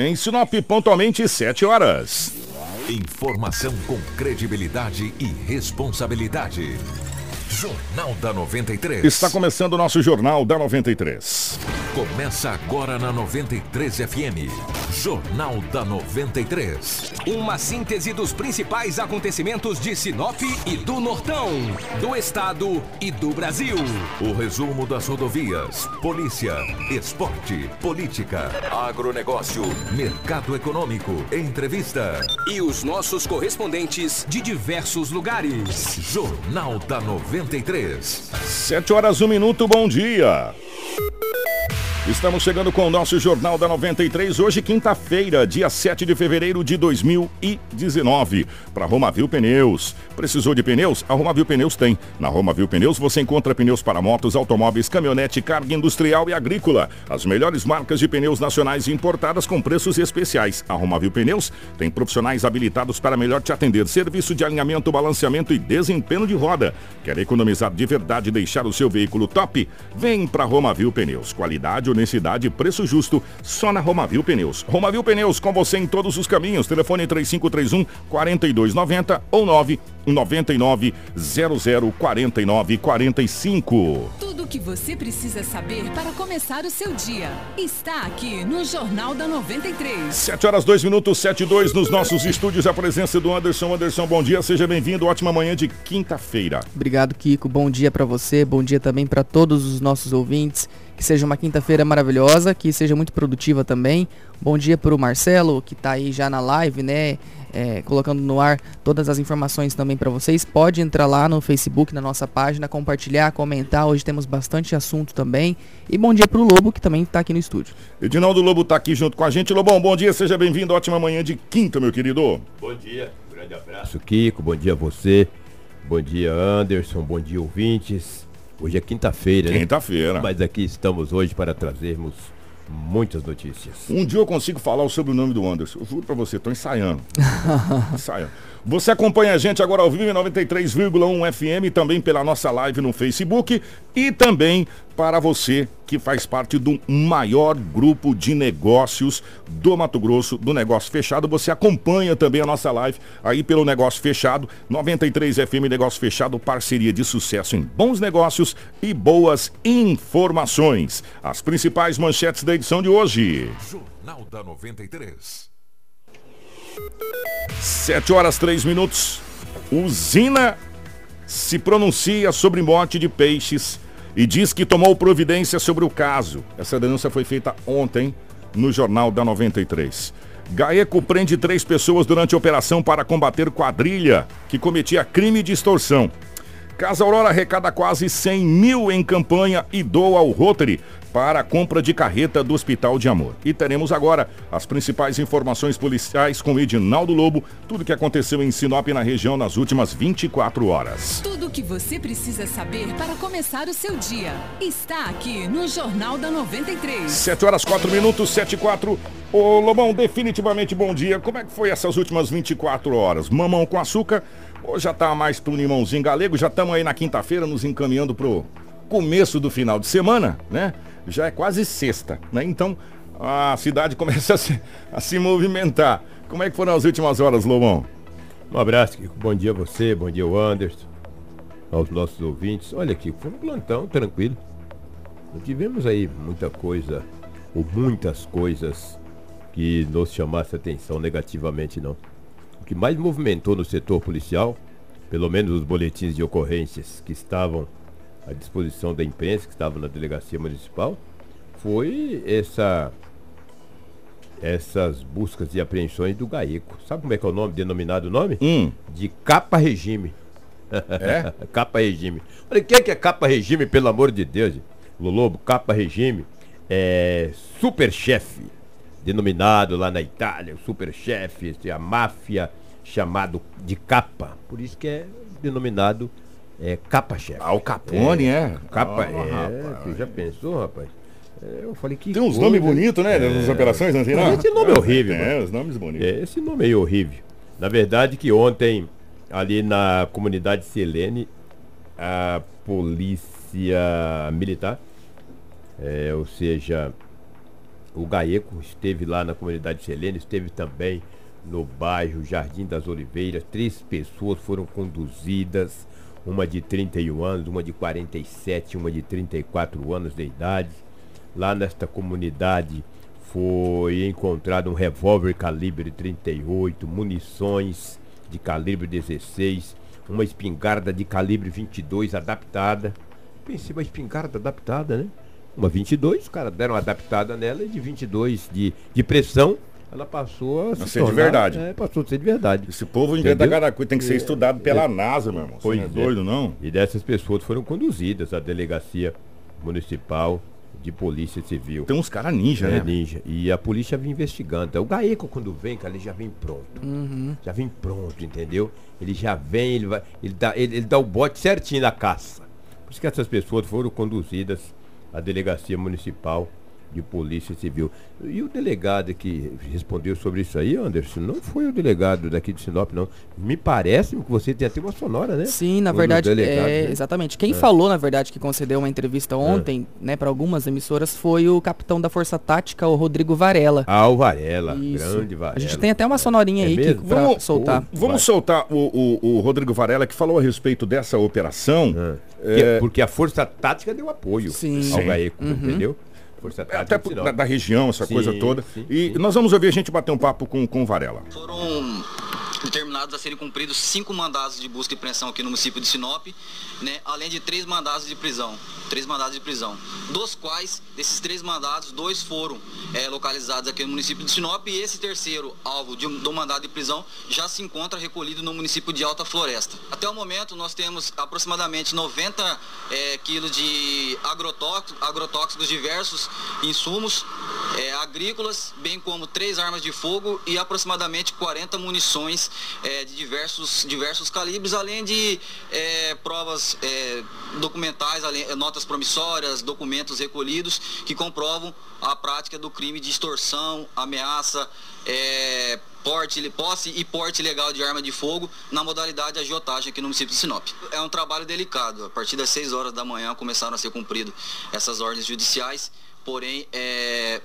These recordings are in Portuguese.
Em Sinop, pontualmente 7 horas. Informação com credibilidade e responsabilidade. Jornal da 93. Está começando o nosso Jornal da 93. Começa agora na 93 FM. Jornal da 93. Uma síntese dos principais acontecimentos de Sinop e do Nortão, do Estado e do Brasil. O resumo das rodovias, polícia, esporte, política, agronegócio, mercado econômico, entrevista. E os nossos correspondentes de diversos lugares. Jornal da 93. 7 horas, 1 minuto, bom dia. Estamos chegando com o nosso Jornal da 93, hoje quinta-feira, dia 7 de fevereiro de 2019. Para Romavil Pneus. Precisou de pneus? A Romavil Pneus tem. Na Romavil Pneus você encontra pneus para motos, automóveis, caminhonete, carga industrial e agrícola. As melhores marcas de pneus nacionais importadas com preços especiais. A Romavil Pneus tem profissionais habilitados para melhor te atender. Serviço de alinhamento, balanceamento e desempenho de roda. Quer economizar de verdade e deixar o seu veículo top? Vem para Romavil Pneus. Qualidade, honestidade e preço justo só na Romavil Pneus. Romavil Pneus com você em todos os caminhos. Telefone 3531 4290 ou 999 00 49 45. Tudo o que você precisa saber para começar o seu dia está aqui no Jornal da 93. 7 horas 2 minutos 7 e 2 nos nossos estúdios. A presença do Anderson. Anderson, bom dia, seja bem-vindo. Ótima manhã de quinta-feira. Obrigado, Kiko. Bom dia para você. Bom dia também para todos os nossos ouvintes. Que seja uma quinta-feira maravilhosa, que seja muito produtiva também. Bom dia para o Marcelo, que está aí já na live, né? É, colocando no ar todas as informações também para vocês. Pode entrar lá no Facebook, na nossa página, compartilhar, comentar. Hoje temos bastante assunto também. E bom dia para o Lobo, que também está aqui no estúdio. Edinaldo Lobo está aqui junto com a gente. Lobão, bom dia, seja bem-vindo. Ótima manhã de quinta, meu querido. Bom dia, um grande abraço, Kiko. Bom dia a você. Bom dia, Anderson. Bom dia, ouvintes. Hoje é quinta-feira, né? Quinta-feira. Mas aqui estamos hoje para trazermos muitas notícias. Um dia eu consigo falar o sobrenome do Anderson. Eu juro pra você, tô ensaiando. ensaiando. Você acompanha a gente agora ao vivo em 93,1 FM, também pela nossa live no Facebook e também para você que faz parte do maior grupo de negócios do Mato Grosso, do Negócio Fechado. Você acompanha também a nossa live aí pelo Negócio Fechado, 93 FM Negócio Fechado, parceria de sucesso em bons negócios e boas informações. As principais manchetes da edição de hoje. Jornal da 93. 7 horas 3 minutos. Usina se pronuncia sobre morte de peixes e diz que tomou providência sobre o caso. Essa denúncia foi feita ontem no Jornal da 93. Gaeco prende três pessoas durante a operação para combater quadrilha que cometia crime de extorsão. Casa Aurora arrecada quase 100 mil em campanha e doa ao Rotary para a compra de carreta do Hospital de Amor. E teremos agora as principais informações policiais com Edinaldo Lobo, tudo que aconteceu em Sinop na região nas últimas 24 horas. Tudo o que você precisa saber para começar o seu dia está aqui no Jornal da 93. 7 horas 4 minutos, 7 e 4. Ô Lobão, definitivamente bom dia. Como é que foi essas últimas 24 horas? Mamão com açúcar ou já tá mais pro limãozinho galego? Já estamos aí na quinta-feira nos encaminhando pro começo do final de semana, né? Já é quase sexta, né? Então a cidade começa a se, a se movimentar. Como é que foram as últimas horas, Lobão? Um abraço, Kiko. Bom dia a você, bom dia ao Anderson, aos nossos ouvintes. Olha aqui, foi um plantão tranquilo. Não tivemos aí muita coisa, ou muitas coisas que nos chamasse atenção negativamente, não. O que mais movimentou no setor policial, pelo menos os boletins de ocorrências que estavam à disposição da imprensa, que estavam na delegacia municipal, foi essa essas buscas e apreensões do Gaeco. Sabe como é que é o nome, denominado nome? Hum. De capa regime. É? capa regime. Olha, o que é, que é capa regime, pelo amor de Deus? Lolobo, capa regime é super chefe, denominado lá na Itália, o super chefe, a máfia chamado de capa. Por isso que é denominado é, capa chefe. Ah, o Capone, é? Capa, Ah, é. rapaz. Você já pensou, rapaz? É, eu falei que. Tem uns coisa. nomes bonitos, né? Nas operações, não tem não? Esse nome é horrível, É, mano. os nomes bonitos. É, esse nome aí é horrível. Na verdade que ontem, ali na comunidade Selene, a polícia militar, é, ou seja, o Gaeco esteve lá na comunidade Selene, esteve também no bairro Jardim das Oliveiras. Três pessoas foram conduzidas, uma de 31 anos, uma de 47, uma de 34 anos de idade. Lá nesta comunidade foi encontrado um revólver calibre 38, munições de calibre 16, uma espingarda de calibre 22 adaptada. Pensei, uma espingarda adaptada, né? Uma 22, os caras deram uma adaptada nela de 22 de, de pressão, ela passou a se ser de verdade. É, passou a ser de verdade. Esse povo inventa cada coisa, tem que ser estudado pela NASA, meu irmão. Você não é é. doido, não? E dessas pessoas foram conduzidas à delegacia municipal de polícia civil. Tem uns caras ninja, É, né? ninja. E a polícia vinha investigando. O Gaeco, quando vem, cara, ele já vem pronto. Já vem pronto, entendeu? Ele já vem, ele vai. Ele dá, ele, ele dá o bote certinho na caça. Por isso que essas pessoas foram conduzidas à delegacia municipal de polícia civil. E o delegado que respondeu sobre isso aí, Anderson, não foi o delegado daqui de Sinop, não. Me parece que você tem até uma sonora, né? Sim, na Um verdade, é, né? exatamente. Quem falou, na verdade, que concedeu uma entrevista ontem, né, para algumas emissoras, foi o capitão da Força Tática, o Rodrigo Varela. Ah, o Varela, Isso. grande Varela. A gente tem até uma sonorinha É aí que, mesmo? pra Vamos- soltar. Vamos Vai. soltar o, o- o Rodrigo Varela que falou a respeito dessa operação. Ah. Que- Porque a força tática deu apoio Sim. ao Sim. Uhum. Gaeco, entendeu? Força tática Até da, da região, essa Sim, coisa toda. sim, e sim. nós vamos ouvir a gente bater um papo com, com o Varela. Foram determinados a serem cumpridos cinco mandados de busca e apreensão aqui no município de Sinop, né, além de três mandados de prisão. Três mandados de prisão. Dos quais, desses três mandados, dois foram eh, localizados aqui no município de Sinop e esse terceiro alvo de, do mandado de prisão já se encontra recolhido no município de Alta Floresta. Até o momento, nós temos aproximadamente 90 eh, quilos de agrotóxicos, agrotóxicos diversos insumos eh, agrícolas, bem como três armas de fogo e aproximadamente 40 munições eh, de diversos, diversos calibres, além de eh, provas eh, documentais, além- eh, notas promissórias, documentos recolhidos que comprovam a prática do crime de extorsão, ameaça, eh, porte, posse e porte ilegal de arma de fogo na modalidade agiotagem aqui no município de Sinop. É um trabalho delicado. A partir das 6 horas da manhã começaram a ser cumpridas essas ordens judiciais, porém, é,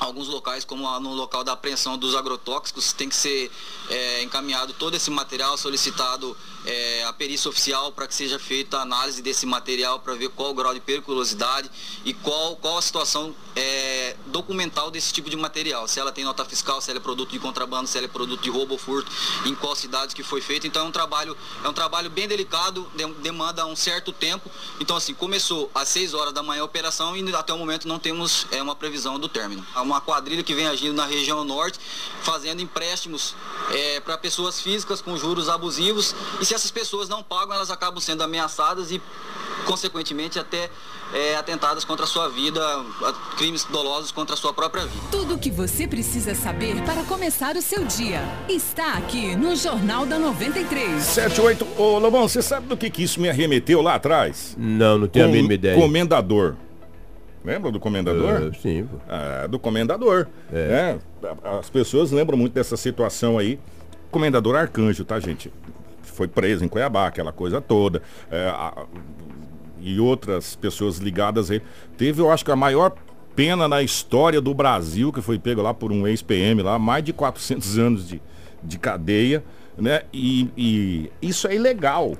alguns locais, como no local da apreensão dos agrotóxicos, tem que ser é, encaminhado todo esse material, solicitado é, a perícia oficial para que seja feita a análise desse material para ver qual o grau de periculosidade e qual, qual a situação é, documental desse tipo de material. Se ela tem nota fiscal, se ela é produto de contrabando, se ela é produto de roubo ou furto, em qual cidades que foi feito. Então é um trabalho, é um trabalho bem delicado, de- demanda um certo tempo. Então assim, começou às 6 horas da manhã a operação e até o momento não temos é, uma previsão do término. Há uma quadrilha que vem agindo na região norte, fazendo empréstimos para pessoas físicas com juros abusivos. E se essas pessoas não pagam, elas acabam sendo ameaçadas e, consequentemente, até é, atentadas contra a sua vida, a- crimes dolosos contra a sua própria vida. Tudo o que você precisa saber para começar o seu dia está aqui no Jornal da 93. 78. Ô, Lobão, você sabe do que, que isso me arremeteu lá atrás? Não, não tenho a Com- mínima ideia. Comendador. Lembra do comendador? Ah, sim. Ah, do comendador. É. né? As pessoas lembram muito dessa situação aí. Comendador Arcanjo, tá, gente? Foi preso em Cuiabá, aquela coisa toda. É, a- e outras pessoas ligadas aí. Teve, eu acho que a maior pena na história do Brasil, que foi pego lá por um ex-PM lá, mais de 400 anos de, de cadeia, né? E, e isso é ilegal.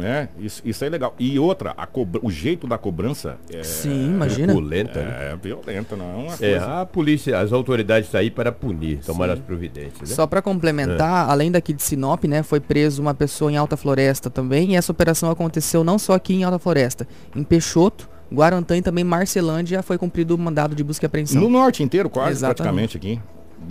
Né? Isso, isso é ilegal. E outra, a cobra- o jeito da cobrança é, Sim, imagina. Violenta, né? é violenta, não é uma É, coisa. a polícia, as autoridades saí para punir, tomar as providências. Né? Só para complementar, além daqui de Sinop, né, foi preso uma pessoa em Alta Floresta também, e essa operação aconteceu não só aqui em Alta Floresta, em Peixoto, Guarantã e também Marcelândia foi cumprido o mandado de busca e apreensão. No norte inteiro, quase, Exatamente. praticamente aqui,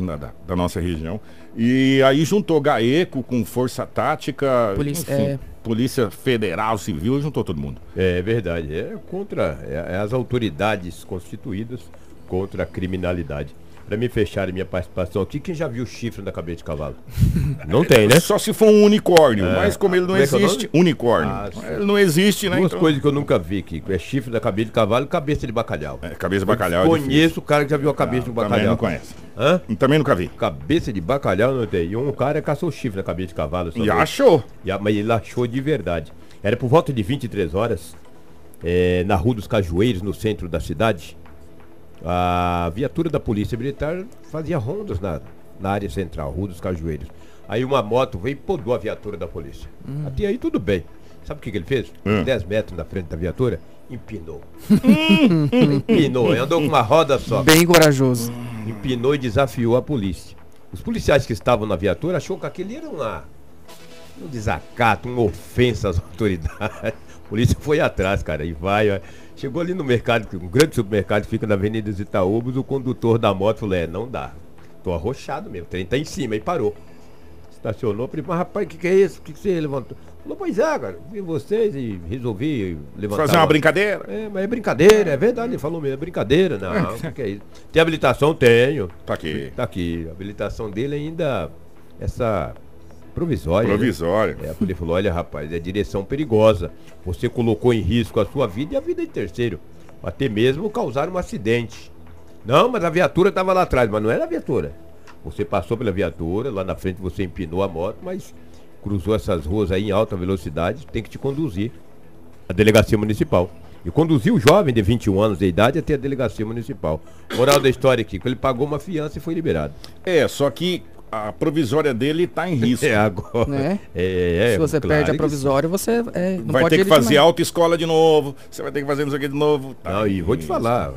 na- da, da nossa região. E aí juntou GAECO com Força Tática, Polícia- enfim, é. Polícia Federal, Civil, juntou todo mundo. É verdade, é contra é, é as autoridades constituídas contra a criminalidade. Para me fechar minha participação aqui, quem já viu chifre na cabeça de cavalo? Não tem, né? Só se for um unicórnio, mas como ele não Como é é existe, unicórnio. Ah, ele não existe, né? Duas então- coisas que eu nunca vi, Kiko. É chifre da cabeça de cavalo e cabeça de bacalhau. É, cabeça de bacalhau é Conheço difícil. o cara que já viu a cabeça de um Também bacalhau. não conhece. Hã? Também nunca vi. Cabeça de bacalhau não tem. E um cara caçou chifre na cabeça de cavalo. E achou. E a- mas ele achou de verdade. Era por volta de 23 horas, eh, na Rua dos Cajueiros, no centro da cidade. A viatura da Polícia Militar fazia rondas na, na área central, Rua dos Cajueiros. Aí uma moto veio e podou a viatura da polícia. Até aí tudo bem. Sabe o que, que ele fez? Hum. 10 metros na frente da viatura, empinou. empinou, andou com uma roda só. Bem corajoso. Empinou e desafiou a polícia. Os policiais que estavam na viatura achou que aquele era uma, um desacato, uma ofensa às autoridades. A polícia foi atrás, cara, e vai. vai. Chegou ali no mercado, um grande supermercado que fica na Avenida dos Itaúbos, o condutor da moto falou, é, não dá. Tô arrochado mesmo, o trem tá em cima, e parou. Estacionou, falei, mas rapaz, o que, que é isso? O que, que você levantou? Falou, pois é, cara, vi vocês e resolvi levantar. Fazer uma brincadeira. É, mas é brincadeira, é verdade, ele falou mesmo, é brincadeira, não, o que, que é isso? Tem habilitação? Tenho. Tá aqui. Tá aqui. A habilitação dele ainda, essa provisória. né? Provisória. É, ele falou, olha rapaz, é direção perigosa. Você colocou em risco a sua vida e a vida de terceiro. Até mesmo causar um acidente. Não, mas a viatura estava lá atrás, mas não era a viatura. Você passou pela viatura, lá na frente você empinou a moto, mas cruzou essas ruas aí em alta velocidade, tem que te conduzir à delegacia municipal. E conduziu o jovem de 21 anos de idade até a delegacia municipal. Moral da história aqui, que ele pagou uma fiança e foi liberado. É, só que a provisória dele tá em risco. É agora. Né? É, é, Se você claro perde a provisória, você é, não vai pode ter que fazer mais. autoescola de novo. Você vai ter que fazer não sei o que de novo. Tá Não, e vou te falar,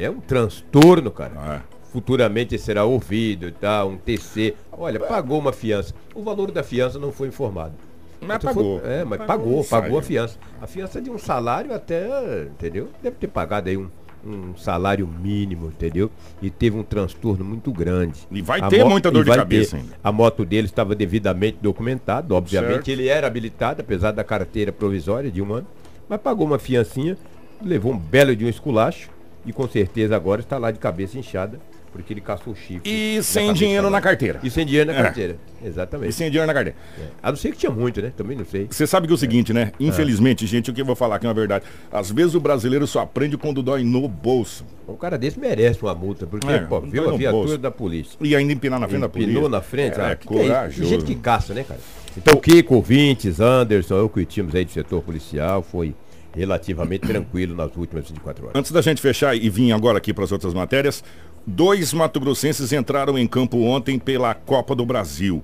é um transtorno, cara. Ah, Futuramente será ouvido, tá? Um TC. Olha, pagou uma fiança. O valor da fiança não foi informado. Mas Então pagou. foi- é, mas Pagou pagou, pagou, a fiança. A fiança é de um salário até, entendeu? Deve ter pagado aí um, um salário mínimo, entendeu? E teve um transtorno muito grande. E vai A ter mo- muita dor de cabeça ter. ainda. A moto dele estava devidamente documentada, obviamente. Certo. Ele era habilitado, apesar da carteira provisória de um ano. Mas pagou uma fiancinha, levou um belo de um esculacho e com certeza agora está lá de cabeça inchada, porque ele caçou o chifre. E sem dinheiro na carteira. E sem dinheiro na É. carteira. E Exatamente. sem dinheiro na carteira. É. A não ser que tinha muito, né? Também não sei. Você sabe que é o seguinte, né? É. Infelizmente, gente, o que eu vou falar aqui é uma verdade. Às vezes o brasileiro só aprende quando dói no bolso. Um cara desse merece uma multa, porque, É, pô, viu a viatura bolso. da polícia. E ainda empinar na frente da polícia. Empinou na frente, É, ah, que que é corajoso. Tem gente que caça, né, cara? Então, Kiko, ouvintes, Anderson, eu que tínhamos aí do setor policial, foi relativamente tranquilo nas últimas 24 horas. Antes da gente fechar e vir agora aqui para as outras matérias, dois mato-grossenses entraram em campo ontem pela Copa do Brasil.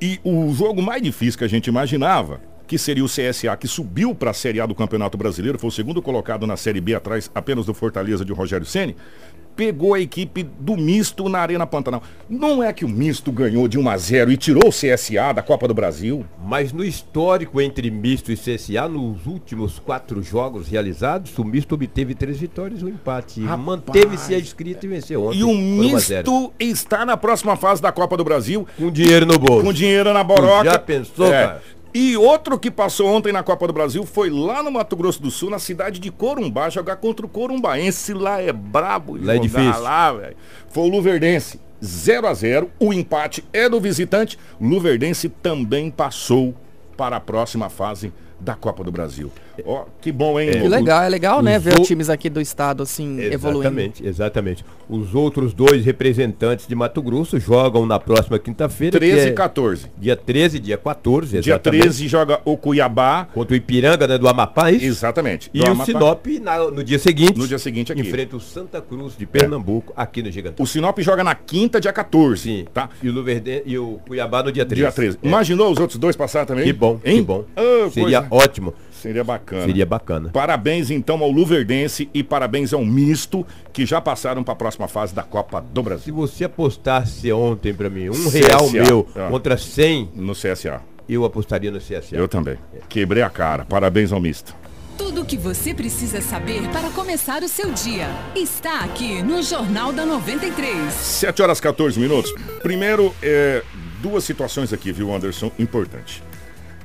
E o jogo mais difícil que a gente imaginava, que seria o CSA, que subiu para a Série A do Campeonato Brasileiro, foi o segundo colocado na Série B atrás apenas do Fortaleza de Rogério Ceni, pegou a equipe do Misto na Arena Pantanal. Não é que o Misto ganhou de 1 a 0 e tirou o CSA da Copa do Brasil? Mas no histórico entre misto e CSA, nos últimos quatro jogos realizados, o misto obteve três vitórias e um empate. Manteve-se a escrita e venceu ontem. E o por 1 a 0. Misto está na próxima fase da Copa do Brasil Com dinheiro no bolso. com dinheiro na boroca. Já pensou, cara? E outro que passou ontem na Copa do Brasil foi lá no Mato Grosso do Sul, na cidade de Corumbá, jogar contra o Corumbaense. Lá é brabo Lá é difícil. lá, velho. Foi o Luverdense. 0 a 0 O empate é do visitante. Luverdense também passou para a próxima fase da Copa do Brasil. Ó, que bom, hein? Que legal, é legal, né? Ver o- times aqui do estado assim evoluindo. Exatamente, exatamente. Os outros dois representantes de Mato Grosso jogam na próxima quinta-feira. que 13 é e 14. Dia 13, dia 14, Dia exatamente. 13 joga o Cuiabá. Contra o Ipiranga, né, do Amapá, é isso? Exatamente. E o. Sinop na- no dia seguinte. No dia seguinte aqui. Enfrenta o Santa Cruz de Pernambuco, aqui no Gigantão. O Sinop joga na quinta, dia 14. Sim, Tá? E o, Luverden, e o Cuiabá no dia 13. Dia 13. É. Imaginou os outros dois passar também? Que bom, hein? que bom. Ah, Seria ótimo. Seria bacana. Seria bacana. Parabéns então ao Luverdense e parabéns ao Misto que já passaram para a próxima fase da Copa do Se Brasil você apostasse ontem pra mim um CSA. real meu Ah. contra 100, no CSA. eu apostaria no CSA. Eu também. Quebrei a cara. Parabéns ao Misto. Tudo o que você precisa saber para começar o seu dia está aqui no Jornal da 93. 7 horas 14 minutos. Primeiro, é, duas situações aqui, viu, Anderson? Importante.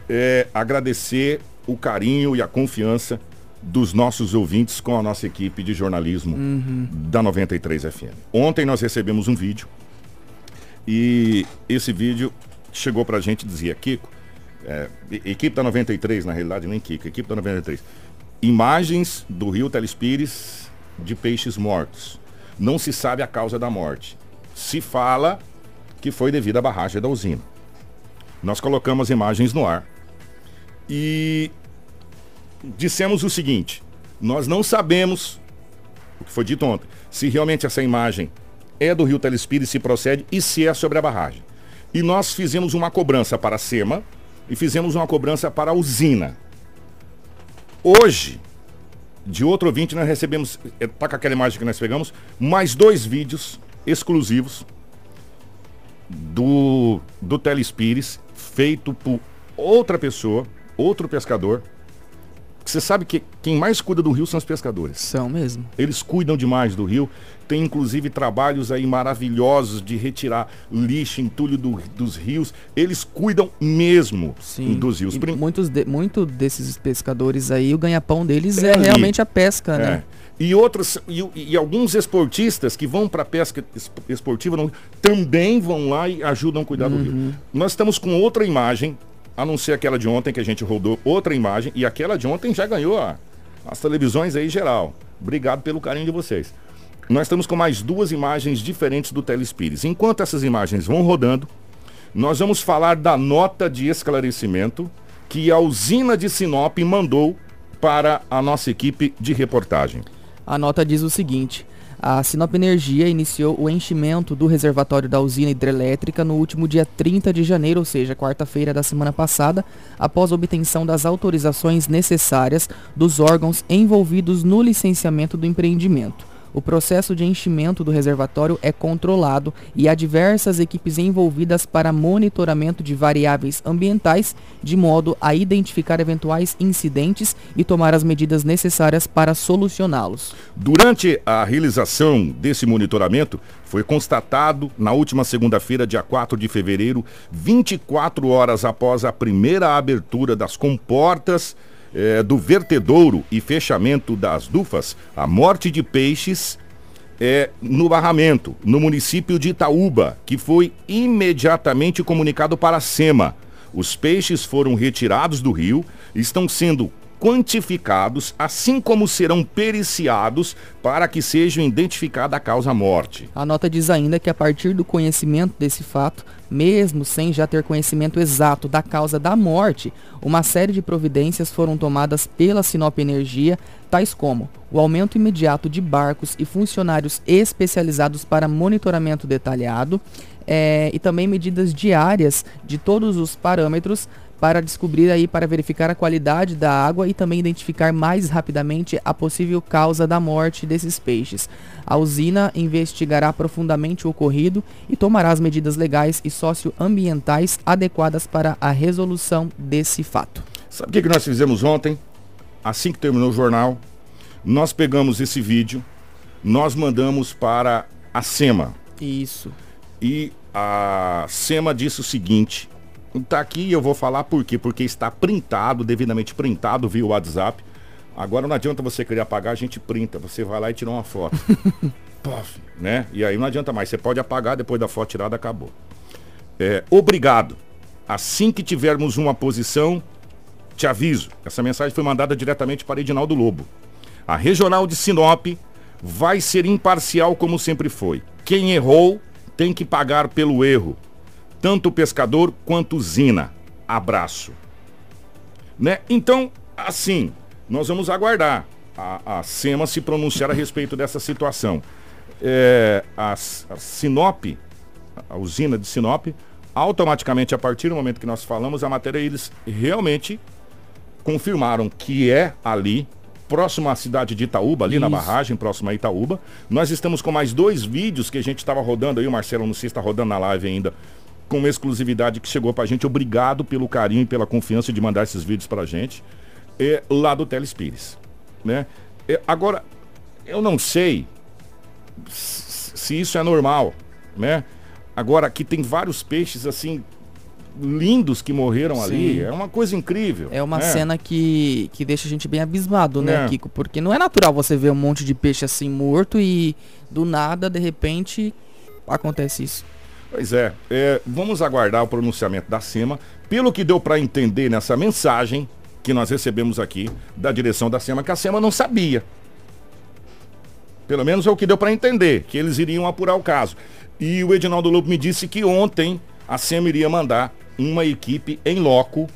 É, agradecer o carinho e a confiança dos nossos ouvintes com a nossa equipe de jornalismo da 93 FM. Ontem nós recebemos um vídeo e esse vídeo chegou pra gente e dizia, Kiko, é, equipe da 93, na realidade nem Kiko, equipe da 93. Imagens do rio Telespires de peixes mortos. Não se sabe a causa da morte. Se fala que foi devido à barragem da usina. Nós colocamos imagens no ar e dissemos o seguinte: nós não sabemos que foi dito ontem, se realmente essa imagem é do Rio Telespires e se procede e se é sobre a barragem. E nós fizemos uma cobrança para a SEMA e fizemos uma cobrança para a usina. Hoje, de outro ouvinte, nós recebemos, tá com aquela imagem que nós pegamos, mais dois vídeos exclusivos do, do Telespires, feito por outra pessoa, outro pescador. Você sabe que quem mais cuida do rio são os pescadores. São mesmo. Eles cuidam demais do rio. Tem inclusive trabalhos aí maravilhosos de retirar lixo, entulho do, dos rios. Eles cuidam mesmo Sim. dos rios. E muitos de, muito desses pescadores aí, o ganha-pão deles É é, realmente a pesca, né? É. E outros e, e alguns esportistas que vão para pesca es- esportiva não- também vão lá e ajudam a cuidar do Uhum. rio. Nós estamos com outra imagem, a não ser aquela de ontem que a gente rodou, outra imagem e aquela de ontem já ganhou as televisões aí geral. Obrigado pelo carinho de vocês. Nós estamos com mais duas imagens diferentes do Telespires. Enquanto essas imagens vão rodando, nós vamos falar da nota de esclarecimento que a usina de Sinop mandou para a nossa equipe de reportagem. A nota diz o seguinte: a Sinop Energia iniciou o enchimento do reservatório da usina hidrelétrica no último dia 30 de janeiro, ou seja, quarta-feira da semana passada, após a obtenção das autorizações necessárias dos órgãos envolvidos no licenciamento do empreendimento. O processo de enchimento do reservatório é controlado e há diversas equipes envolvidas para monitoramento de variáveis ambientais, de modo a identificar eventuais incidentes e tomar as medidas necessárias para solucioná-los. Durante a realização desse monitoramento, foi constatado na última segunda-feira, dia 4 de fevereiro, 24 horas após a primeira abertura das comportas eh, do vertedouro e fechamento das dufas, a morte de peixes é, no barramento, no município de Itaúba, que foi imediatamente comunicado para a SEMA. Os peixes foram retirados do rio, estão sendo quantificados, assim como serão periciados para que seja identificada a causa-morte. A nota diz ainda que a partir do conhecimento desse fato, mesmo sem já ter conhecimento exato da causa da morte, uma série de providências foram tomadas pela Sinop Energia, tais como o aumento imediato de barcos e funcionários especializados para monitoramento detalhado, eh, e também medidas diárias de todos os parâmetros para descobrir aí, para verificar a qualidade da água e também identificar mais rapidamente a possível causa da morte desses peixes. A usina investigará profundamente o ocorrido e tomará as medidas legais e socioambientais adequadas para a resolução desse fato. Sabe o que, que nós fizemos ontem? Assim que terminou o jornal, nós pegamos esse vídeo, nós mandamos para a SEMA. Isso. E a SEMA disse o seguinte: tá aqui eu vou falar por quê? Porque está printado, devidamente printado via WhatsApp. Agora não adianta você querer apagar, a gente printa. Você vai lá e tira uma foto. Né? E aí não adianta mais. Você pode apagar, depois da foto tirada, acabou. É, obrigado. Assim que tivermos uma posição, te aviso. Essa mensagem foi mandada diretamente para Edinaldo Lobo. A regional de Sinop vai ser imparcial como sempre foi. Quem errou tem que pagar pelo erro. Tanto o pescador quanto usina. Abraço. Né? Então, assim, nós vamos aguardar a, a SEMA se pronunciar a respeito dessa situação. É, a, a Sinop, a usina de Sinop, automaticamente, a partir do momento que nós falamos a matéria, eles realmente confirmaram que é ali, próximo à cidade de Itaúba, ali na Isso. barragem, próximo a Itaúba. Nós estamos com mais dois vídeos que a gente estava rodando aí, o Marcelo não sei se está rodando na live ainda, com exclusividade que chegou pra gente. Obrigado pelo carinho e pela confiança de mandar esses vídeos pra gente. É, lá do Telespires. Né? É, agora, eu não sei se isso é normal, né? Agora, aqui tem vários peixes assim lindos que morreram ali. Sim. É uma coisa incrível. É uma né? cena que, que deixa a gente bem abismado, né, É. Kiko? Porque não é natural você ver um monte de peixe assim morto e do nada, de repente, acontece isso. Pois é, é, vamos aguardar o pronunciamento da SEMA. Pelo que deu para entender nessa mensagem que nós recebemos aqui da direção da SEMA, que a SEMA não sabia. Pelo menos é o que deu para entender, que eles iriam apurar o caso. E o Edinaldo Lobo me disse que ontem a SEMA iria mandar uma equipe em loco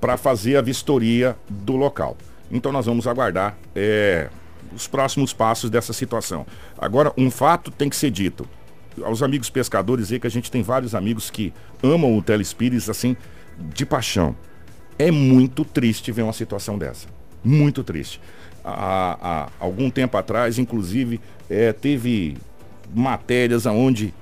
para fazer a vistoria do local. Então nós vamos aguardar. É, os próximos passos dessa situação. Agora, um fato tem que ser dito. Aos amigos pescadores aí, que a gente tem vários amigos que amam o Telespires, assim, de paixão. É muito triste ver uma situação dessa. Muito triste. Há, há algum tempo atrás, inclusive, é, teve matérias onde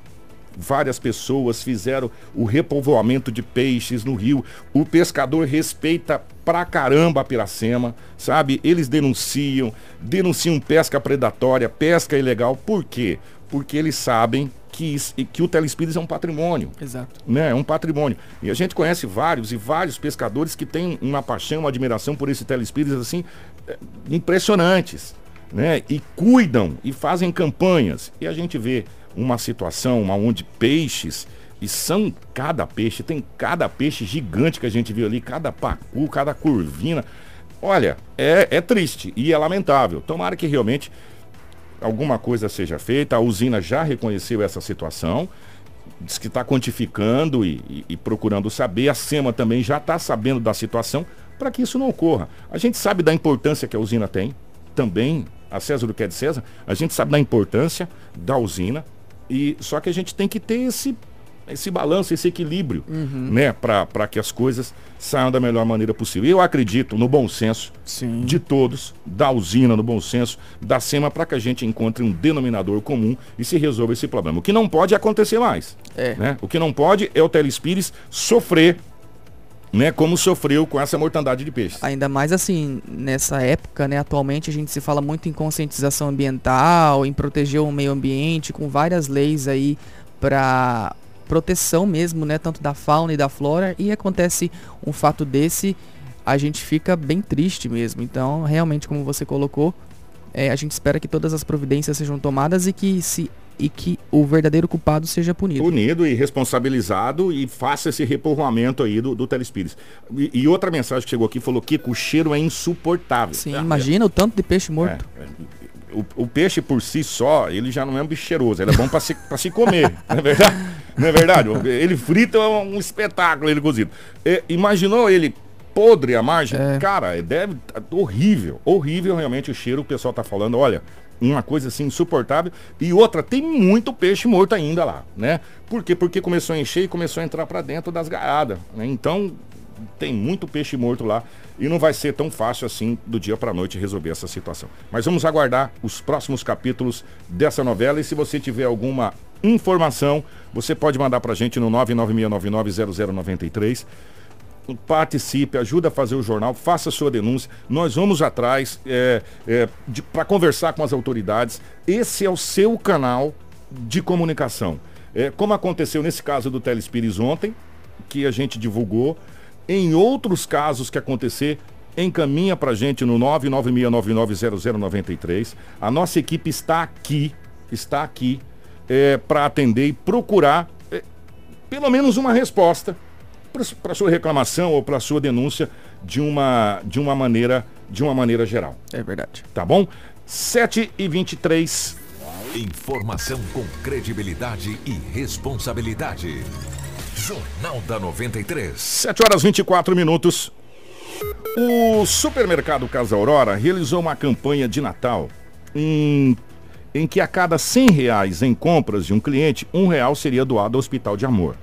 várias pessoas fizeram o repovoamento de peixes no rio. O pescador respeita pra caramba a Piracema, sabe? Eles denunciam, denunciam pesca predatória, pesca ilegal. Por quê? Porque eles sabem que, que o Telespires é um patrimônio. Exato. Né? É um patrimônio. E a gente conhece vários e vários pescadores que têm uma paixão, uma admiração por esse Telespires, assim, é, impressionantes. Né? E cuidam e fazem campanhas. E a gente vê uma situação onde peixes, e são cada peixe, tem cada peixe gigante que a gente viu ali, cada pacu, cada curvina. Olha, é, é triste e é lamentável. Tomara que realmente alguma coisa seja feita. A usina já reconheceu essa situação, diz que está quantificando e, e, e, procurando saber. A SEMA também já está sabendo da situação para que isso não ocorra. A gente sabe da importância que a usina tem, também, a César do que é de César, a gente sabe da importância da usina, e só que a gente tem que ter esse esse balanço, esse equilíbrio, uhum. né, para que as coisas saiam da melhor maneira possível. Eu acredito no bom senso Sim. de todos, da usina, no bom senso, da SEMA, para que a gente encontre um denominador comum e se resolva esse problema. O que não pode acontecer mais. É. Né? O que não pode é o Telespires sofrer né, como sofreu com essa mortandade de peixes. Ainda mais assim, nessa época, né, atualmente a gente se fala muito em conscientização ambiental, em proteger o meio ambiente, com várias leis aí para proteção mesmo, né, tanto da fauna e da flora, e acontece um fato desse, a gente fica bem triste mesmo. Então, realmente, como você colocou, é, a gente espera que todas as providências sejam tomadas e que se e que o verdadeiro culpado seja punido. Punido e responsabilizado e faça esse repovoamento aí do, do Telespires. E, e, outra mensagem que chegou aqui falou que o cheiro é insuportável. Sim, é, imagina é. o tanto de peixe morto. É, é, o, o, peixe por si só, ele já não é um bicho cheiroso, ele é bom para se, se comer, não é verdade? Não é verdade? Ele frita é um espetáculo, ele cozido. imaginou ele podre a margem? É. Cara, deve. Horrível, horrível realmente o cheiro. O pessoal tá falando, olha, uma coisa assim insuportável. E outra, tem muito peixe morto ainda lá, né? Por quê? Porque começou a encher e começou a entrar para dentro das gaiadas, né? Então, tem muito peixe morto lá e não vai ser tão fácil assim do dia para noite resolver essa situação. Mas vamos aguardar os próximos capítulos dessa novela e se você tiver alguma informação, você pode mandar para a gente no 996990093 participe, ajuda a fazer o jornal, faça sua denúncia. Nós vamos atrás é, é, para conversar com as autoridades. Esse é o seu canal de comunicação. É, como aconteceu nesse caso do Telespires ontem, que a gente divulgou, em outros casos que acontecer, encaminha para a gente no 996990093. A nossa equipe está aqui, está aqui é, para atender e procurar é, pelo menos uma resposta para sua reclamação ou para sua denúncia de uma, de uma maneira de uma maneira geral. É verdade. Tá bom? 7 e 23 Informação com credibilidade e responsabilidade. Jornal da 93. 7 horas 24 minutos. O supermercado Casa Aurora realizou uma campanha de Natal em, em que a cada 100 reais em compras de um cliente, um real seria doado ao Hospital de Amor.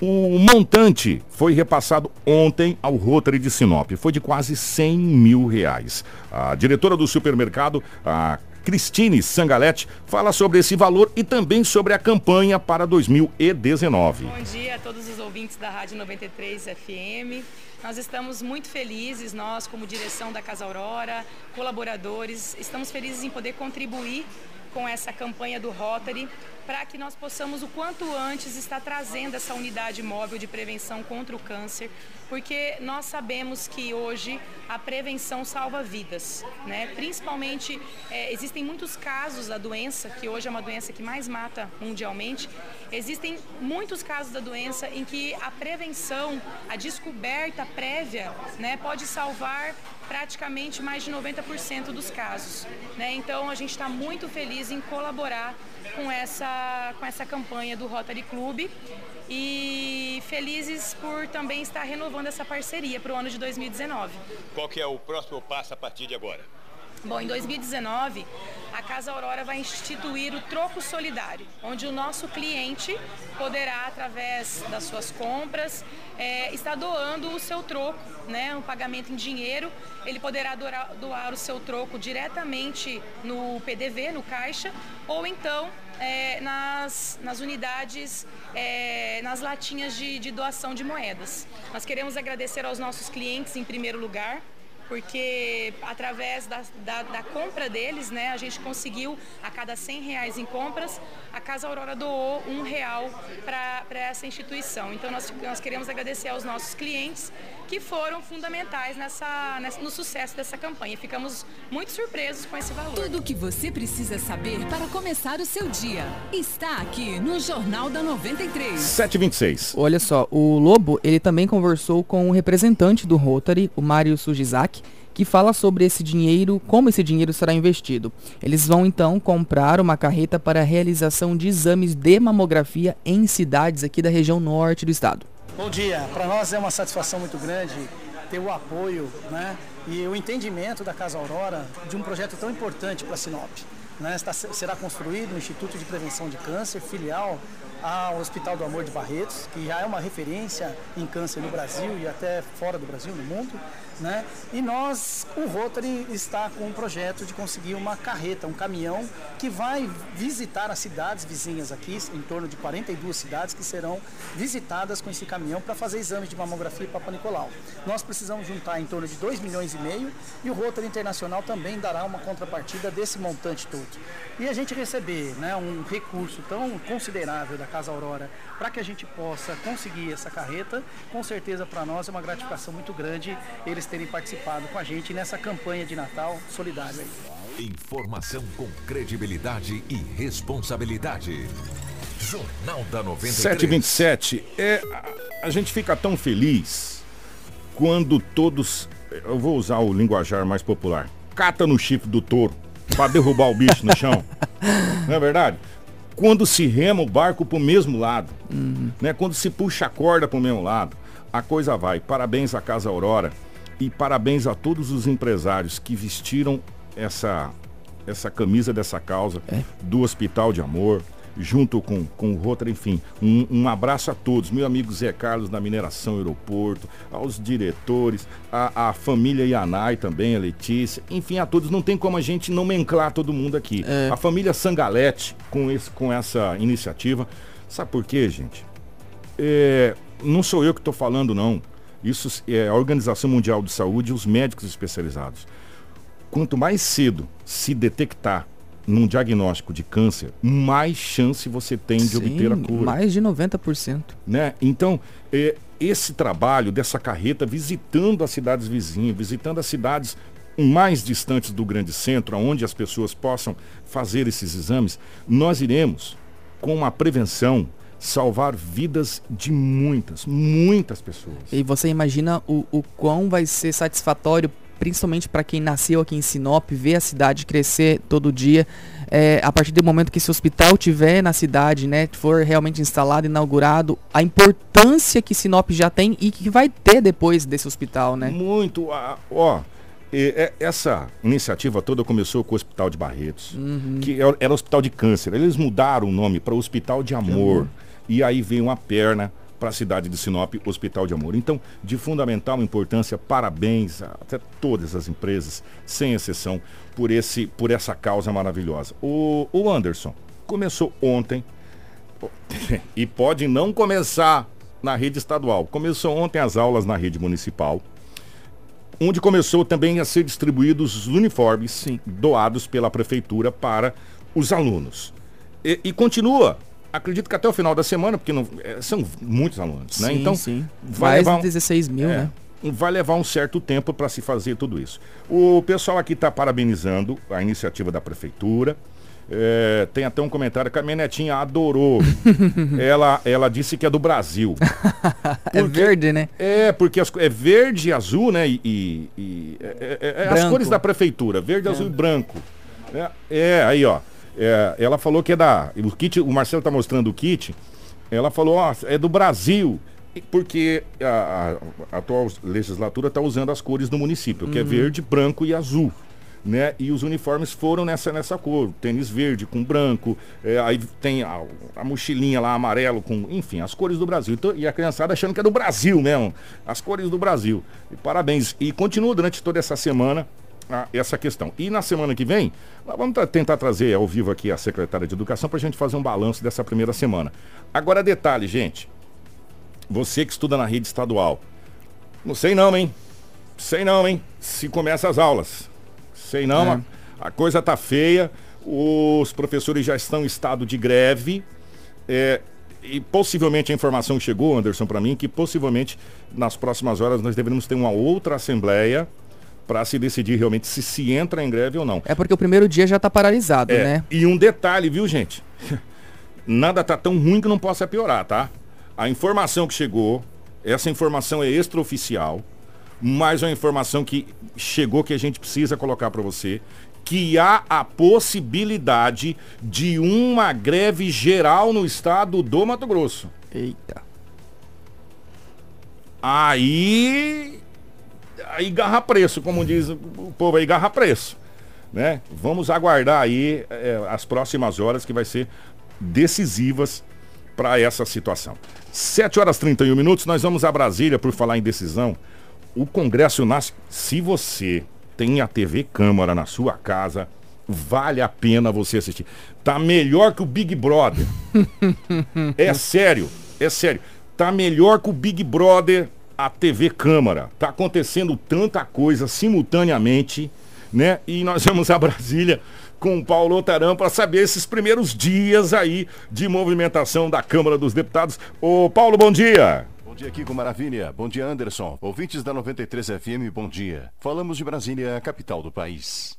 O montante foi repassado ontem ao Rotary de Sinop. Foi de quase 100 mil reais. A diretora do supermercado, a Cristine Sangalete, fala sobre esse valor e também sobre a campanha para 2019. Bom dia a todos os ouvintes da Rádio 93 FM. Nós estamos muito felizes, nós como direção da Casa Aurora, colaboradores, estamos felizes em poder contribuir com essa campanha do Rotary para que nós possamos o quanto antes estar trazendo essa unidade móvel de prevenção contra o câncer, porque nós sabemos que hoje a prevenção salva vidas, né? Principalmente é, existem muitos casos da doença, que hoje é uma doença que mais mata mundialmente. Existem muitos casos da doença em que a prevenção, a descoberta prévia, né, pode salvar praticamente mais de 90% dos casos. Né? Então a gente está muito feliz em colaborar com essa, com essa campanha do Rotary Club e felizes por também estar renovando essa parceria para o ano de 2019. Qual que é o próximo passo a partir de agora? Bom, em 2019, a Casa Aurora vai instituir o troco solidário, onde o nosso cliente poderá, através das suas compras, é, estar doando o seu troco, né, um pagamento em dinheiro. Ele poderá doar, doar o seu troco diretamente no PDV, no caixa, ou então é, nas, nas unidades, é, nas latinhas de, de doação de moedas. Nós queremos agradecer aos nossos clientes em primeiro lugar, porque através da, da, da, compra deles, né, a gente conseguiu a cada 100 reais em compras, a Casa Aurora doou um real para essa instituição. Então nós, nós queremos agradecer aos nossos clientes que foram fundamentais nessa, nessa, no sucesso dessa campanha. Ficamos muito surpresos com esse valor. Tudo o que você precisa saber para começar o seu dia está aqui no Jornal da 93. 726. Olha só, o Lobo, ele também conversou com o um representante do Rotary, o Mário Sujizak, que fala sobre esse dinheiro, como esse dinheiro será investido. Eles vão então comprar uma carreta para a realização de exames de mamografia em cidades aqui da região norte do estado. Bom dia, para nós é uma satisfação muito grande ter o apoio né, e o entendimento da Casa Aurora de um projeto tão importante para Sinop. Né, será construído o Instituto de Prevenção de Câncer, filial ao Hospital do Amor de Barretos, que já é uma referência em câncer no Brasil e até fora do Brasil, no mundo. Né? E nós, o Rotary está com um projeto de conseguir uma carreta, um caminhão que vai visitar as cidades vizinhas aqui, em torno de 42 cidades que serão visitadas com esse caminhão para fazer exames de mamografia e Papa Nicolau. Nós precisamos juntar em torno de 2 milhões e meio e o Rotary Internacional também dará uma contrapartida desse montante todo. E a gente receber né, um recurso tão considerável da Casa Aurora para que a gente possa conseguir essa carreta, com certeza para nós é uma gratificação muito grande eles terem participado com a gente nessa campanha de Natal solidária. Informação com credibilidade e responsabilidade. Jornal da 93. 727. É, a, a gente fica tão feliz quando todos, eu vou usar o linguajar mais popular, cata no chifre do touro para derrubar o bicho no chão. Não é verdade? Quando se rema o barco para o mesmo lado, uhum. né? quando se puxa a corda para o mesmo lado, a coisa vai. Parabéns à Casa Aurora e parabéns a todos os empresários que vestiram essa, essa camisa dessa causa é. do Hospital de Amor, junto com, com o Rotary, enfim, um, um, abraço a todos, meu amigo Zé Carlos da Mineração Aeroporto, aos diretores, a, a família Yanai também, a Letícia, enfim, a todos, não tem como a gente nomenclar todo mundo aqui. É. A família Sangalete com, esse, com essa iniciativa, sabe por quê, gente? É, não sou eu que estou falando, não. Isso é a Organização Mundial de Saúde e os médicos especializados. Quanto mais cedo se detectar num diagnóstico de câncer, mais chance você tem de Sim, obter a cura. Mais de 90%. Né? Então, é, esse trabalho dessa carreta visitando as cidades vizinhas, visitando as cidades mais distantes do grande centro, onde as pessoas possam fazer esses exames, nós iremos, com a prevenção, salvar vidas de muitas, muitas pessoas. E você imagina o, o quão vai ser satisfatório, principalmente para quem nasceu aqui em Sinop, ver a cidade crescer todo dia. É, a partir do momento que esse hospital tiver na cidade, né, for realmente instalado, inaugurado, a importância que Sinop já tem e que vai ter depois desse hospital, né? Muito, ó. E, é, essa iniciativa toda começou com o Hospital de Barretos, uhum. que era, era Hospital de Câncer. Eles mudaram o nome para Hospital de Amor. De e aí vem uma perna para a cidade de Sinop, Hospital de Amor. Então, de fundamental importância, parabéns a até todas as empresas, sem exceção, por, esse, por essa causa maravilhosa. O, o Anderson começou ontem, e pode não começar na rede estadual. Começou ontem as aulas na rede municipal, onde começou também a ser distribuídos os uniformes Sim. doados pela prefeitura para os alunos. E, e continua acredito que até o final da semana, porque não, é, são muitos alunos, né? Então, sim. vai Mais levar um, 16 mil, é, né? Vai levar um certo tempo para se fazer tudo isso. O pessoal aqui está parabenizando a iniciativa da prefeitura. É, tem até um comentário que a minha netinha adorou. ela, ela disse que é do Brasil. é verde, né? É, porque as, é verde e azul, né? E, e, é, é, é as cores da prefeitura, verde, azul e branco. É, é aí, ó. É, ela falou que é da. O kit, o Marcelo está mostrando o kit. Ela falou, ó, é do Brasil. Porque a, a, atual legislatura está usando as cores do município, uhum. que é uhum. verde, branco e azul. né? E os uniformes foram nessa, nessa cor, tênis verde com branco, é, aí tem a, a, mochilinha lá amarelo com, enfim, as cores do Brasil. Então, e a criançada achando que é do Brasil mesmo, as cores do Brasil. E parabéns. E continua durante toda essa semana a, essa questão. E na semana que vem, vamos tentar trazer ao vivo aqui a secretária de Educação para a gente fazer um balanço dessa primeira semana. Agora, detalhe, gente. Você que estuda na rede estadual. Não sei não, hein? Sei não, hein? Se começa as aulas. Sei não, é. a, coisa tá feia. Os professores já estão em estado de greve. É, e possivelmente a informação chegou, Anderson, para mim, que possivelmente nas próximas horas nós deveríamos ter uma outra assembleia para se decidir realmente se se entra em greve ou não. É porque o primeiro dia já está paralisado, é, né? E um detalhe, viu, gente? Nada tá tão ruim que não possa piorar, tá? A informação que chegou, essa informação é extraoficial mais uma informação que chegou que a gente precisa colocar para você, que há a possibilidade de uma greve geral no estado do Mato Grosso. Eita. Aí aí garra preço, como diz o povo aí, garra preço. Né? Vamos aguardar aí é, as próximas horas que vai ser decisivas para essa situação. 7 horas 31 minutos, nós vamos a Brasília por falar em decisão o Congresso nasce. Se você tem a TV Câmara na sua casa, vale a pena você assistir. Tá melhor que o Big Brother. é sério, é sério. Tá melhor que o Big Brother a TV Câmara. Tá acontecendo tanta coisa simultaneamente, né? E nós vamos a Brasília com o Paulo Otarão para saber esses primeiros dias aí de movimentação da Câmara dos Deputados. Ô Paulo, bom dia dia, aqui com Maravilha. Bom dia, Anderson. Ouvintes da 93 FM, bom dia. Falamos de Brasília, a capital do país.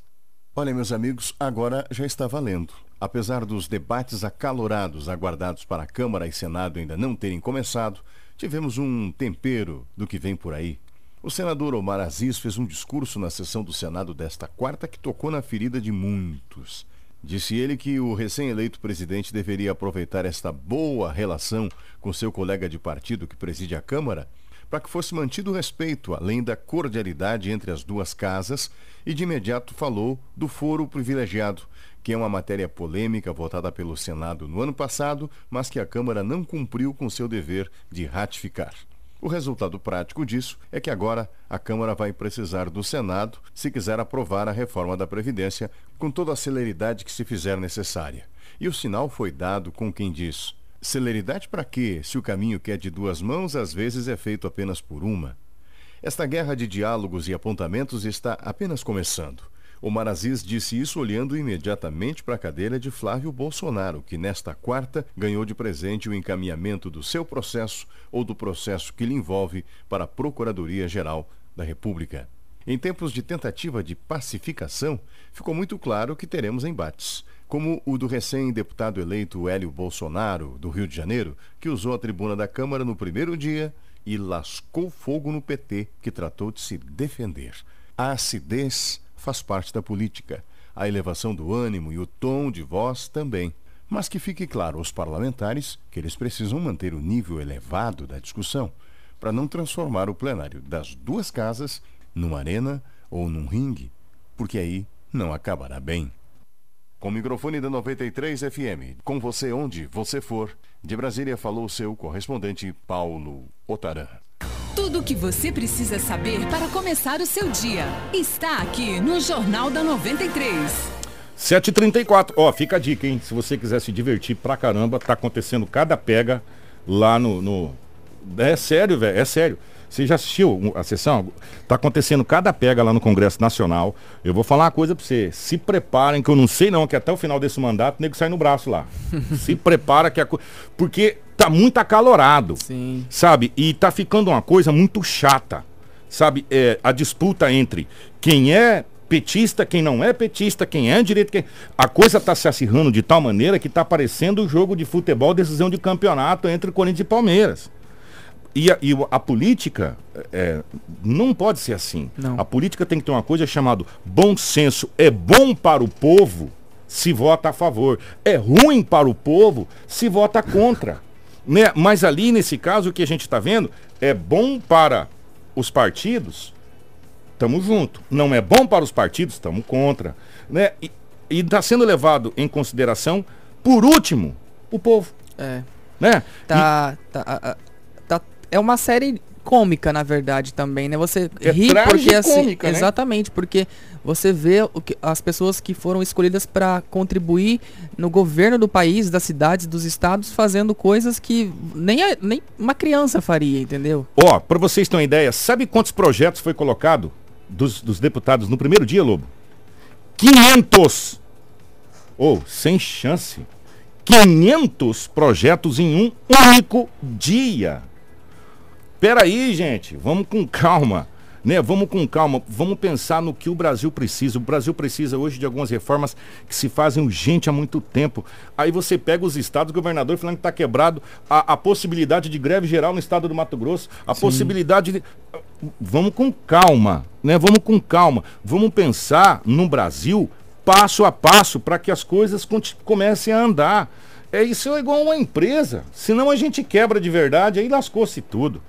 Olha, meus amigos, agora já está valendo. Apesar dos debates acalorados aguardados para a Câmara e Senado ainda não terem começado, tivemos um tempero do que vem por aí. O senador Omar Aziz fez um discurso na sessão do Senado desta quarta que tocou na ferida de muitos. Disse ele que o recém-eleito presidente deveria aproveitar esta boa relação com seu colega de partido que preside a Câmara para que fosse mantido o respeito, além da cordialidade entre as duas casas, e de imediato falou do foro privilegiado, que é uma matéria polêmica votada pelo Senado no ano passado, mas que a Câmara não cumpriu com seu dever de ratificar. O resultado prático disso é que agora a Câmara vai precisar do Senado se quiser aprovar a reforma da Previdência com toda a celeridade que se fizer necessária. E o sinal foi dado com quem diz: celeridade para quê, se o caminho que é de duas mãos às vezes é feito apenas por uma? Esta guerra de diálogos e apontamentos está apenas começando. O Aziz disse isso olhando imediatamente para a cadeira de Flávio Bolsonaro, que nesta quarta ganhou de presente o encaminhamento do seu processo ou do processo que lhe envolve para a Procuradoria-Geral da República. Em tempos de tentativa de pacificação, ficou muito claro que teremos embates, como o do recém-deputado eleito Hélio Bolsonaro, do Rio de Janeiro, que usou a tribuna da Câmara no primeiro dia e lascou fogo no PT, que tratou de se defender. A acidez faz parte da política. A elevação do ânimo e o tom de voz também. Mas que fique claro aos parlamentares que eles precisam manter o nível elevado da discussão para não transformar o plenário das duas casas numa arena ou num ringue, porque aí não acabará bem. Com o microfone da 93 FM, com você onde você for, de Brasília falou seu correspondente Paulo Otaran. Tudo o que você precisa saber para começar o seu dia está aqui no Jornal da 93. 7h34. Ó, fica a dica, hein? Se você quiser se divertir pra caramba, tá acontecendo cada pega lá no. no... É sério, velho, é sério. Você já assistiu a sessão? Tá acontecendo cada pega lá no Congresso Nacional. Eu vou falar uma coisa pra você. Se preparem, que eu não sei não, que até o final desse mandato o nego sai no braço lá. se prepara que a coisa. Porque tá muito acalorado. Sim. Sabe? E tá ficando uma coisa muito chata. Sabe? É, a disputa entre quem é petista, quem não é petista, quem é direito, quem... A coisa tá se acirrando de tal maneira que tá parecendo o jogo de futebol, decisão de campeonato entre Corinthians e Palmeiras. E a, e a política é, não pode ser assim. Não. A política tem que ter uma coisa chamada bom senso. É bom para o povo se vota a favor. É ruim para o povo se vota contra. Né? Mas ali, nesse caso, o que a gente está vendo é bom para os partidos Estamos junto. Não é bom para os partidos? Estamos contra. Né? E está sendo levado em consideração, por último, o povo. É. Né? Tá, tá, a- é uma série cômica, na verdade, também, né? Você É ri porque assim, né? exatamente, porque você vê o que, as pessoas que foram escolhidas para contribuir no governo do país, das cidades, dos estados, fazendo coisas que nem, a- nem uma criança faria, entendeu? Ó, para vocês terem uma ideia, sabe quantos projetos foi colocado dos, dos deputados no primeiro dia, Lobo? 500! Ou, sem chance. 500 projetos em um único dia. Peraí, gente, vamos com calma. Né? Vamos com calma, vamos pensar no que o Brasil precisa. O Brasil precisa hoje de algumas reformas que se fazem urgente há muito tempo. Aí você pega os estados, o governador falando que está quebrado a, a possibilidade de greve geral no estado do Mato Grosso, a possibilidade de. Vamos com calma, né? Vamos com calma. Vamos pensar no Brasil passo a passo para que as coisas comecem a andar. É isso é igual uma empresa. Senão a gente quebra de verdade, aí lascou-se tudo.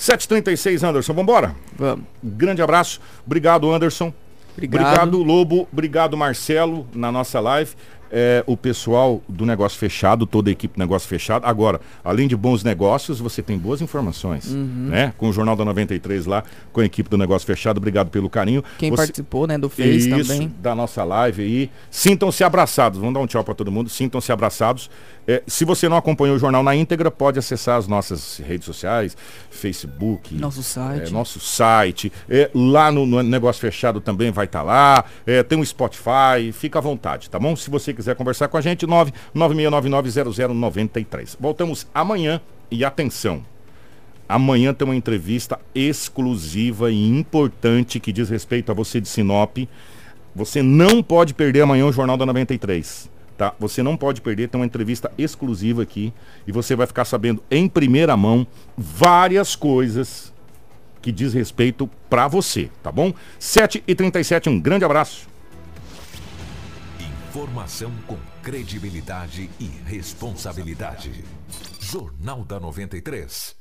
7h36, Anderson, vambora? Vamos. Grande abraço. Obrigado, Anderson. Obrigado. Lobo. Obrigado, Marcelo, na nossa live. É, o pessoal do Negócio Fechado, toda a equipe do Negócio Fechado. Agora, além de bons negócios, você tem boas informações. Uhum. Né? Com o Jornal da 93 lá, com a equipe do Negócio Fechado. Obrigado pelo carinho. Quem Você- participou, né, do Face isso, também. da nossa live aí. Sintam-se abraçados. Vamos dar um tchau para todo mundo. Sintam-se abraçados. É, se você não acompanhou o jornal na íntegra, pode acessar as nossas redes sociais, Facebook, Nosso site. é, nosso site. É, lá no, no Negócio Fechado também vai estar lá. É, tem um Spotify. Fica à vontade, tá bom? Se você quiser conversar com a gente, 996990093. Voltamos amanhã e atenção. Amanhã tem uma entrevista exclusiva e importante que diz respeito a você de Sinop. Você não pode perder amanhã o Jornal da 93. Tá? Você não pode perder, tem uma entrevista exclusiva aqui e você vai ficar sabendo em primeira mão várias coisas que diz respeito para você, tá bom? 7h37, um grande abraço. Informação com credibilidade e responsabilidade. Jornal da 93.